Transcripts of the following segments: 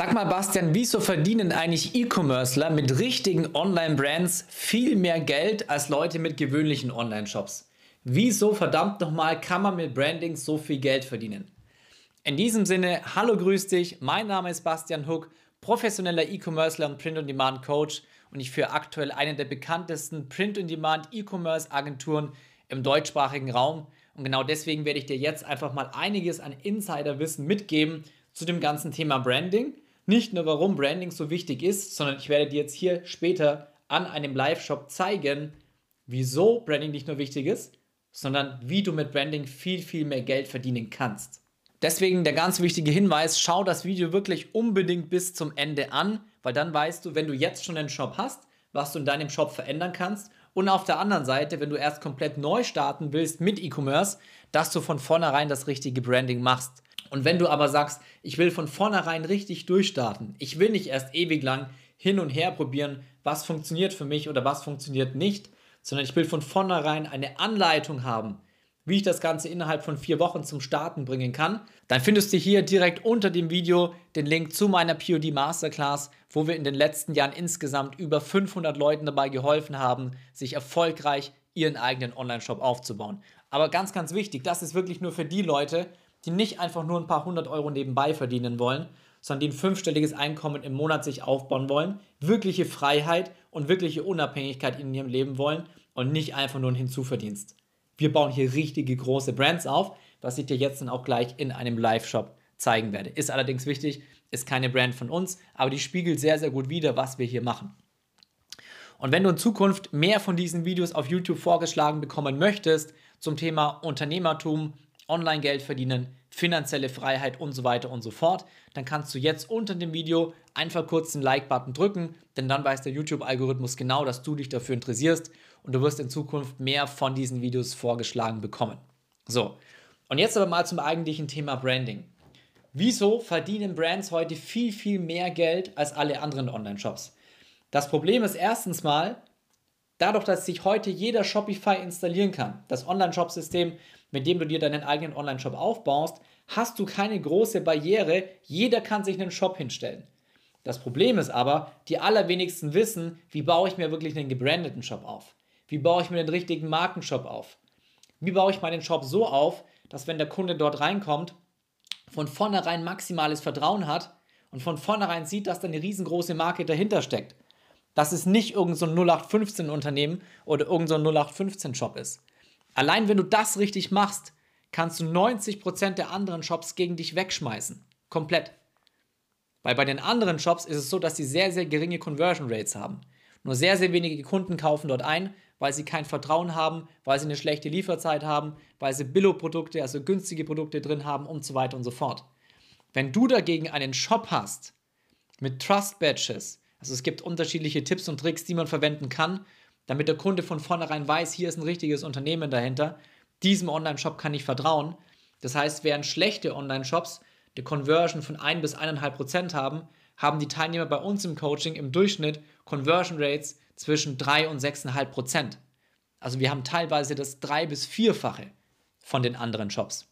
Sag mal, Bastian, wieso verdienen eigentlich E-Commercer mit richtigen Online-Brands viel mehr Geld als Leute mit gewöhnlichen Online-Shops? Wieso verdammt nochmal kann man mit Branding so viel Geld verdienen? In diesem Sinne, hallo, grüß dich. Mein Name ist Bastian Huck, professioneller E-Commercer und Print-on-Demand-Coach und ich führe aktuell eine der bekanntesten Print-on-Demand E-Commerce-Agenturen im deutschsprachigen Raum. Und genau deswegen werde ich dir jetzt einfach mal einiges an Insiderwissen mitgeben zu dem ganzen Thema Branding. Nicht nur, warum Branding so wichtig ist, sondern ich werde dir jetzt hier später an einem Live-Shop zeigen, wieso Branding nicht nur wichtig ist, sondern wie du mit Branding viel, viel mehr Geld verdienen kannst. Deswegen der ganz wichtige Hinweis, schau das Video wirklich unbedingt bis zum Ende an, weil dann weißt du, wenn du jetzt schon einen Shop hast, was du in deinem Shop verändern kannst. Und auf der anderen Seite, wenn du erst komplett neu starten willst mit E-Commerce, dass du von vornherein das richtige Branding machst. Und wenn du aber sagst, ich will von vornherein richtig durchstarten, ich will nicht erst ewig lang hin und her probieren, was funktioniert für mich oder was funktioniert nicht, sondern ich will von vornherein eine Anleitung haben, wie ich das Ganze innerhalb von vier Wochen zum Starten bringen kann, dann findest du hier direkt unter dem Video den Link zu meiner POD Masterclass, wo wir in den letzten Jahren insgesamt über 500 Leuten dabei geholfen haben, sich erfolgreich ihren eigenen Online-Shop aufzubauen. Aber ganz, ganz wichtig, das ist wirklich nur für die Leute, die nicht einfach nur ein paar hundert Euro nebenbei verdienen wollen, sondern die ein fünfstelliges Einkommen im Monat sich aufbauen wollen, wirkliche Freiheit und wirkliche Unabhängigkeit in ihrem Leben wollen und nicht einfach nur einen Hinzuverdienst. Wir bauen hier richtige große Brands auf, was ich dir jetzt dann auch gleich in einem Live-Shop zeigen werde. Ist allerdings wichtig, ist keine Brand von uns, aber die spiegelt sehr, sehr gut wider, was wir hier machen. Und wenn du in Zukunft mehr von diesen Videos auf YouTube vorgeschlagen bekommen möchtest zum Thema Unternehmertum, Online-Geld verdienen, finanzielle Freiheit und so weiter und so fort, dann kannst du jetzt unter dem Video einfach kurz den Like-Button drücken, denn dann weiß der YouTube-Algorithmus genau, dass du dich dafür interessierst und du wirst in Zukunft mehr von diesen Videos vorgeschlagen bekommen. So, und jetzt aber mal zum eigentlichen Thema Branding. Wieso verdienen Brands heute viel, viel mehr Geld als alle anderen Online-Shops? Das Problem ist erstens mal, dadurch, dass sich heute jeder Shopify installieren kann, das Online-Shop-System, mit dem du dir deinen eigenen Online-Shop aufbaust, hast du keine große Barriere. Jeder kann sich einen Shop hinstellen. Das Problem ist aber, die allerwenigsten wissen, wie baue ich mir wirklich einen gebrandeten Shop auf? Wie baue ich mir den richtigen Markenshop auf? Wie baue ich meinen Shop so auf, dass wenn der Kunde dort reinkommt, von vornherein maximales Vertrauen hat und von vornherein sieht, dass da eine riesengroße Marke dahinter steckt. Dass es nicht irgendein so 0815 Unternehmen oder irgendein so 0815 Shop ist. Allein wenn du das richtig machst, kannst du 90% der anderen Shops gegen dich wegschmeißen. Komplett. Weil bei den anderen Shops ist es so, dass sie sehr, sehr geringe Conversion Rates haben. Nur sehr, sehr wenige Kunden kaufen dort ein, weil sie kein Vertrauen haben, weil sie eine schlechte Lieferzeit haben, weil sie Billo-Produkte, also günstige Produkte drin haben und so weiter und so fort. Wenn du dagegen einen Shop hast mit Trust Badges, also es gibt unterschiedliche Tipps und Tricks, die man verwenden kann, damit der Kunde von vornherein weiß, hier ist ein richtiges Unternehmen dahinter, diesem Online-Shop kann ich vertrauen. Das heißt, während schlechte Online-Shops eine Conversion von 1 bis 1,5 Prozent haben, haben die Teilnehmer bei uns im Coaching im Durchschnitt Conversion Rates zwischen 3 und 6,5 Prozent. Also wir haben teilweise das drei- bis vierfache von den anderen Shops.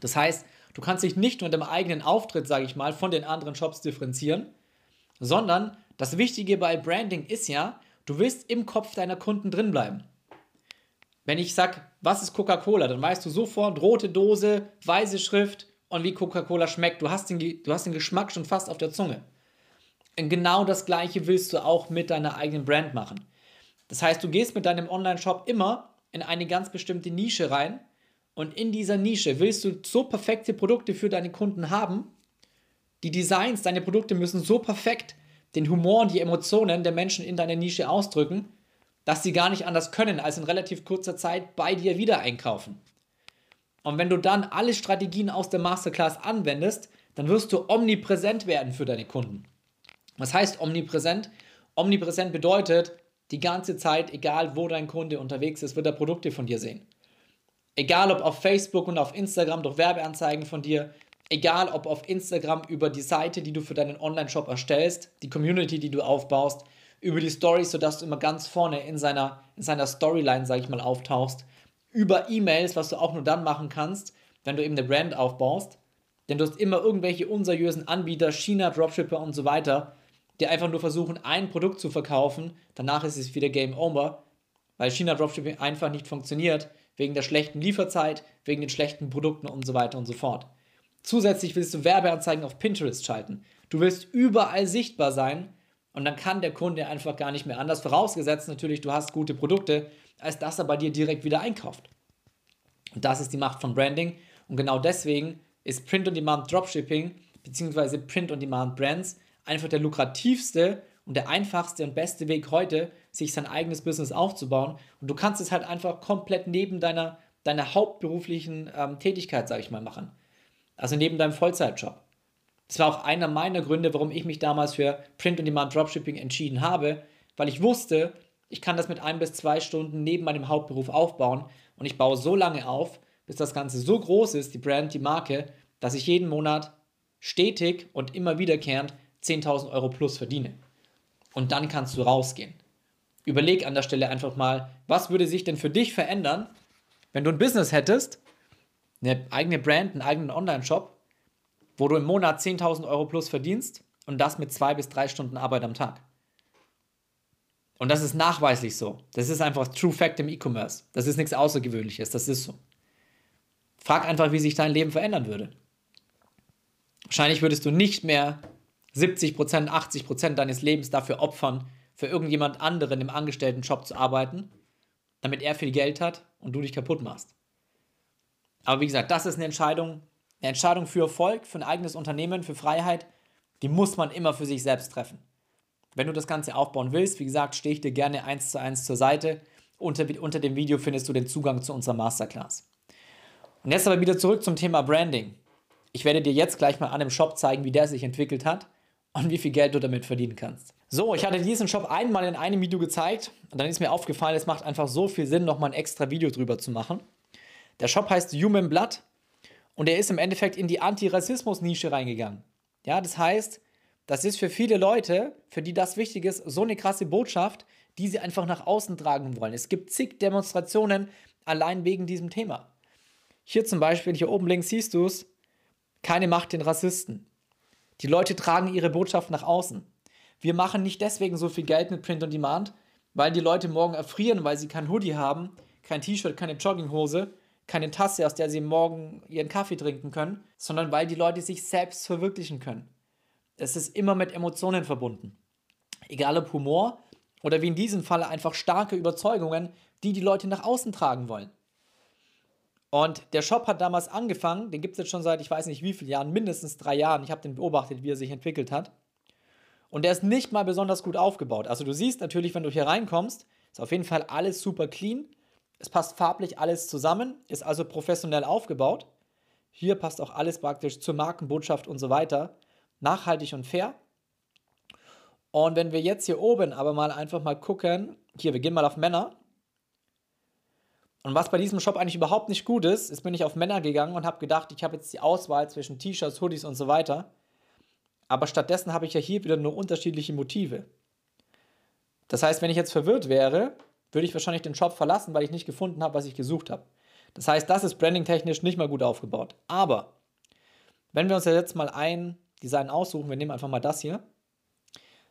Das heißt, du kannst dich nicht nur in deinem eigenen Auftritt, sage ich mal, von den anderen Shops differenzieren, sondern das Wichtige bei Branding ist ja, Du willst im Kopf deiner Kunden drin bleiben. Wenn ich sage, was ist Coca-Cola, dann weißt du sofort rote Dose, weiße Schrift und wie Coca-Cola schmeckt. Du hast, den, du hast den Geschmack schon fast auf der Zunge. Und genau das gleiche willst du auch mit deiner eigenen Brand machen. Das heißt, du gehst mit deinem Online-Shop immer in eine ganz bestimmte Nische rein und in dieser Nische willst du so perfekte Produkte für deine Kunden haben. Die Designs, deine Produkte müssen so perfekt den Humor und die Emotionen der Menschen in deiner Nische ausdrücken, dass sie gar nicht anders können, als in relativ kurzer Zeit bei dir wieder einkaufen. Und wenn du dann alle Strategien aus der Masterclass anwendest, dann wirst du omnipräsent werden für deine Kunden. Was heißt omnipräsent? Omnipräsent bedeutet, die ganze Zeit, egal wo dein Kunde unterwegs ist, wird er Produkte von dir sehen. Egal ob auf Facebook und auf Instagram durch Werbeanzeigen von dir, egal ob auf Instagram über die Seite, die du für deinen Online-Shop erstellst, die Community, die du aufbaust, über die Stories, sodass du immer ganz vorne in seiner, in seiner Storyline, sage ich mal, auftauchst, über E-Mails, was du auch nur dann machen kannst, wenn du eben eine Brand aufbaust. Denn du hast immer irgendwelche unseriösen Anbieter, China, Dropshipper und so weiter, die einfach nur versuchen, ein Produkt zu verkaufen. Danach ist es wieder Game Over, weil China Dropshipping einfach nicht funktioniert, wegen der schlechten Lieferzeit, wegen den schlechten Produkten und so weiter und so fort. Zusätzlich willst du Werbeanzeigen auf Pinterest schalten. Du willst überall sichtbar sein und dann kann der Kunde einfach gar nicht mehr anders. Vorausgesetzt natürlich, du hast gute Produkte, als dass er bei dir direkt wieder einkauft. Und das ist die Macht von Branding. Und genau deswegen ist Print-on-Demand Dropshipping bzw. Print-on-Demand Brands einfach der lukrativste und der einfachste und beste Weg heute, sich sein eigenes Business aufzubauen. Und du kannst es halt einfach komplett neben deiner, deiner hauptberuflichen ähm, Tätigkeit, sage ich mal, machen. Also neben deinem Vollzeitjob. Das war auch einer meiner Gründe, warum ich mich damals für Print-on-Demand Dropshipping entschieden habe, weil ich wusste, ich kann das mit ein bis zwei Stunden neben meinem Hauptberuf aufbauen und ich baue so lange auf, bis das Ganze so groß ist, die Brand, die Marke, dass ich jeden Monat stetig und immer wiederkehrend 10.000 Euro plus verdiene. Und dann kannst du rausgehen. Überleg an der Stelle einfach mal, was würde sich denn für dich verändern, wenn du ein Business hättest, eine eigene Brand, einen eigenen Online-Shop wo du im Monat 10.000 Euro plus verdienst und das mit zwei bis drei Stunden Arbeit am Tag. Und das ist nachweislich so. Das ist einfach True Fact im E-Commerce. Das ist nichts Außergewöhnliches. Das ist so. Frag einfach, wie sich dein Leben verändern würde. Wahrscheinlich würdest du nicht mehr 70%, 80% deines Lebens dafür opfern, für irgendjemand anderen im Angestelltenjob zu arbeiten, damit er viel Geld hat und du dich kaputt machst. Aber wie gesagt, das ist eine Entscheidung, eine Entscheidung für Erfolg, für ein eigenes Unternehmen, für Freiheit, die muss man immer für sich selbst treffen. Wenn du das Ganze aufbauen willst, wie gesagt, stehe ich dir gerne eins zu eins zur Seite. Unter, unter dem Video findest du den Zugang zu unserer Masterclass. Und jetzt aber wieder zurück zum Thema Branding. Ich werde dir jetzt gleich mal an dem Shop zeigen, wie der sich entwickelt hat und wie viel Geld du damit verdienen kannst. So, ich hatte diesen Shop einmal in einem Video gezeigt und dann ist mir aufgefallen, es macht einfach so viel Sinn, nochmal ein extra Video drüber zu machen. Der Shop heißt Human Blood und er ist im Endeffekt in die Antirassismus-Nische reingegangen. Ja, das heißt, das ist für viele Leute, für die das wichtig ist, so eine krasse Botschaft, die sie einfach nach außen tragen wollen. Es gibt zig Demonstrationen allein wegen diesem Thema. Hier zum Beispiel, hier oben links siehst du es, keine Macht den Rassisten. Die Leute tragen ihre Botschaft nach außen. Wir machen nicht deswegen so viel Geld mit Print on Demand, weil die Leute morgen erfrieren, weil sie kein Hoodie haben, kein T-Shirt, keine Jogginghose keine Tasse, aus der sie morgen ihren Kaffee trinken können, sondern weil die Leute sich selbst verwirklichen können. Es ist immer mit Emotionen verbunden. Egal ob Humor oder wie in diesem Falle einfach starke Überzeugungen, die die Leute nach außen tragen wollen. Und der Shop hat damals angefangen, den gibt es jetzt schon seit ich weiß nicht wie vielen Jahren, mindestens drei Jahren. Ich habe den beobachtet, wie er sich entwickelt hat. Und der ist nicht mal besonders gut aufgebaut. Also du siehst natürlich, wenn du hier reinkommst, ist auf jeden Fall alles super clean. Es passt farblich alles zusammen, ist also professionell aufgebaut. Hier passt auch alles praktisch zur Markenbotschaft und so weiter. Nachhaltig und fair. Und wenn wir jetzt hier oben aber mal einfach mal gucken, hier, wir gehen mal auf Männer. Und was bei diesem Shop eigentlich überhaupt nicht gut ist, ist, bin ich auf Männer gegangen und habe gedacht, ich habe jetzt die Auswahl zwischen T-Shirts, Hoodies und so weiter. Aber stattdessen habe ich ja hier wieder nur unterschiedliche Motive. Das heißt, wenn ich jetzt verwirrt wäre, würde ich wahrscheinlich den Shop verlassen, weil ich nicht gefunden habe, was ich gesucht habe. Das heißt, das ist branding-technisch nicht mal gut aufgebaut. Aber wenn wir uns jetzt mal ein Design aussuchen, wir nehmen einfach mal das hier,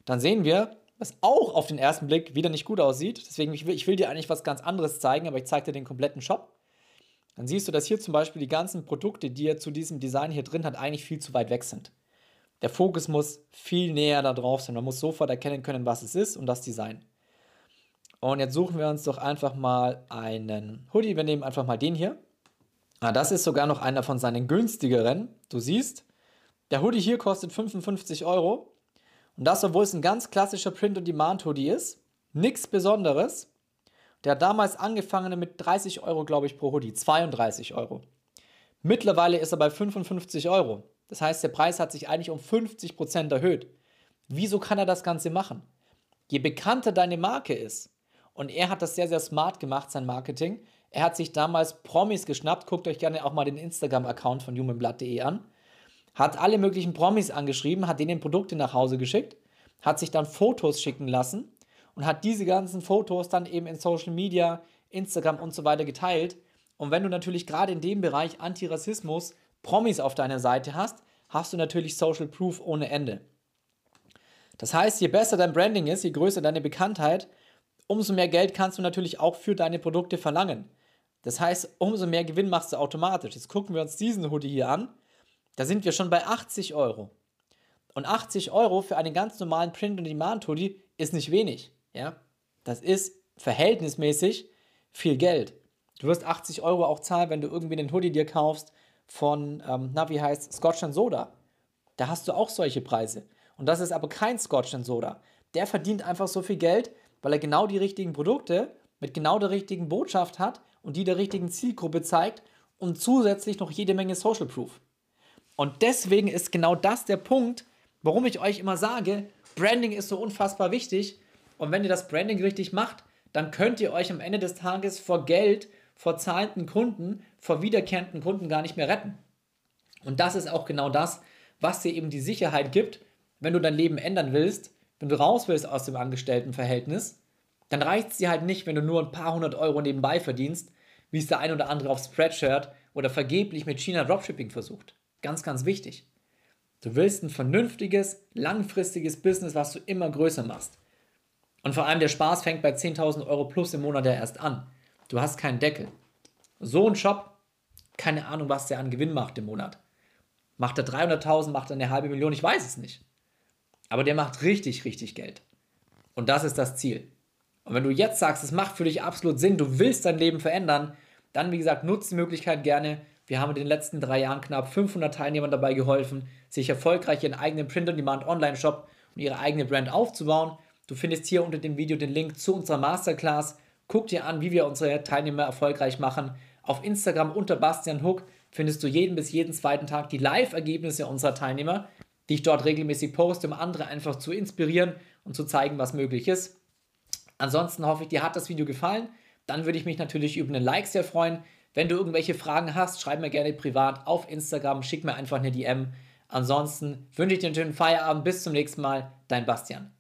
dann sehen wir, was auch auf den ersten Blick wieder nicht gut aussieht. Deswegen, ich will, ich will dir eigentlich was ganz anderes zeigen, aber ich zeige dir den kompletten Shop. Dann siehst du, dass hier zum Beispiel die ganzen Produkte, die er zu diesem Design hier drin hat, eigentlich viel zu weit weg sind. Der Fokus muss viel näher da drauf sein. Man muss sofort erkennen können, was es ist und das Design. Und jetzt suchen wir uns doch einfach mal einen Hoodie. Wir nehmen einfach mal den hier. Ah, das ist sogar noch einer von seinen günstigeren. Du siehst, der Hoodie hier kostet 55 Euro. Und das, obwohl es ein ganz klassischer Print-on-Demand-Hoodie ist. Nichts Besonderes. Der hat damals angefangen mit 30 Euro, glaube ich, pro Hoodie. 32 Euro. Mittlerweile ist er bei 55 Euro. Das heißt, der Preis hat sich eigentlich um 50% erhöht. Wieso kann er das Ganze machen? Je bekannter deine Marke ist, und er hat das sehr, sehr smart gemacht, sein Marketing. Er hat sich damals Promis geschnappt. Guckt euch gerne auch mal den Instagram-Account von humanblood.de an. Hat alle möglichen Promis angeschrieben, hat denen Produkte nach Hause geschickt, hat sich dann Fotos schicken lassen und hat diese ganzen Fotos dann eben in Social Media, Instagram und so weiter geteilt. Und wenn du natürlich gerade in dem Bereich Antirassismus Promis auf deiner Seite hast, hast du natürlich Social Proof ohne Ende. Das heißt, je besser dein Branding ist, je größer deine Bekanntheit, umso mehr Geld kannst du natürlich auch für deine Produkte verlangen. Das heißt, umso mehr Gewinn machst du automatisch. Jetzt gucken wir uns diesen Hoodie hier an. Da sind wir schon bei 80 Euro. Und 80 Euro für einen ganz normalen Print-on-Demand-Hoodie ist nicht wenig. Ja? Das ist verhältnismäßig viel Geld. Du wirst 80 Euro auch zahlen, wenn du irgendwie einen Hoodie dir kaufst von, ähm, na, wie heißt Scotch Soda. Da hast du auch solche Preise. Und das ist aber kein Scotch Soda. Der verdient einfach so viel Geld, weil er genau die richtigen Produkte mit genau der richtigen Botschaft hat und die der richtigen Zielgruppe zeigt und zusätzlich noch jede Menge Social Proof. Und deswegen ist genau das der Punkt, warum ich euch immer sage, Branding ist so unfassbar wichtig. Und wenn ihr das Branding richtig macht, dann könnt ihr euch am Ende des Tages vor Geld, vor zahlenden Kunden, vor wiederkehrenden Kunden gar nicht mehr retten. Und das ist auch genau das, was dir eben die Sicherheit gibt, wenn du dein Leben ändern willst, wenn du raus willst aus dem Angestelltenverhältnis, dann reicht es dir halt nicht, wenn du nur ein paar hundert Euro nebenbei verdienst, wie es der ein oder andere auf Spreadshirt oder vergeblich mit China Dropshipping versucht. Ganz, ganz wichtig. Du willst ein vernünftiges, langfristiges Business, was du immer größer machst. Und vor allem der Spaß fängt bei 10.000 Euro plus im Monat ja erst an. Du hast keinen Deckel. So ein Shop, keine Ahnung, was der an Gewinn macht im Monat. Macht er 300.000, macht er eine halbe Million, ich weiß es nicht. Aber der macht richtig, richtig Geld. Und das ist das Ziel. Und wenn du jetzt sagst, es macht für dich absolut Sinn, du willst dein Leben verändern, dann, wie gesagt, nutze die Möglichkeit gerne. Wir haben in den letzten drei Jahren knapp 500 Teilnehmern dabei geholfen, sich erfolgreich ihren eigenen Print-on-Demand-Online-Shop und ihre eigene Brand aufzubauen. Du findest hier unter dem Video den Link zu unserer Masterclass. Guck dir an, wie wir unsere Teilnehmer erfolgreich machen. Auf Instagram unter Bastian Hook findest du jeden bis jeden zweiten Tag die Live-Ergebnisse unserer Teilnehmer, die ich dort regelmäßig poste, um andere einfach zu inspirieren und zu zeigen, was möglich ist. Ansonsten hoffe ich, dir hat das Video gefallen. Dann würde ich mich natürlich über einen Like sehr freuen. Wenn du irgendwelche Fragen hast, schreib mir gerne privat auf Instagram, schick mir einfach eine DM. Ansonsten wünsche ich dir einen schönen Feierabend. Bis zum nächsten Mal. Dein Bastian.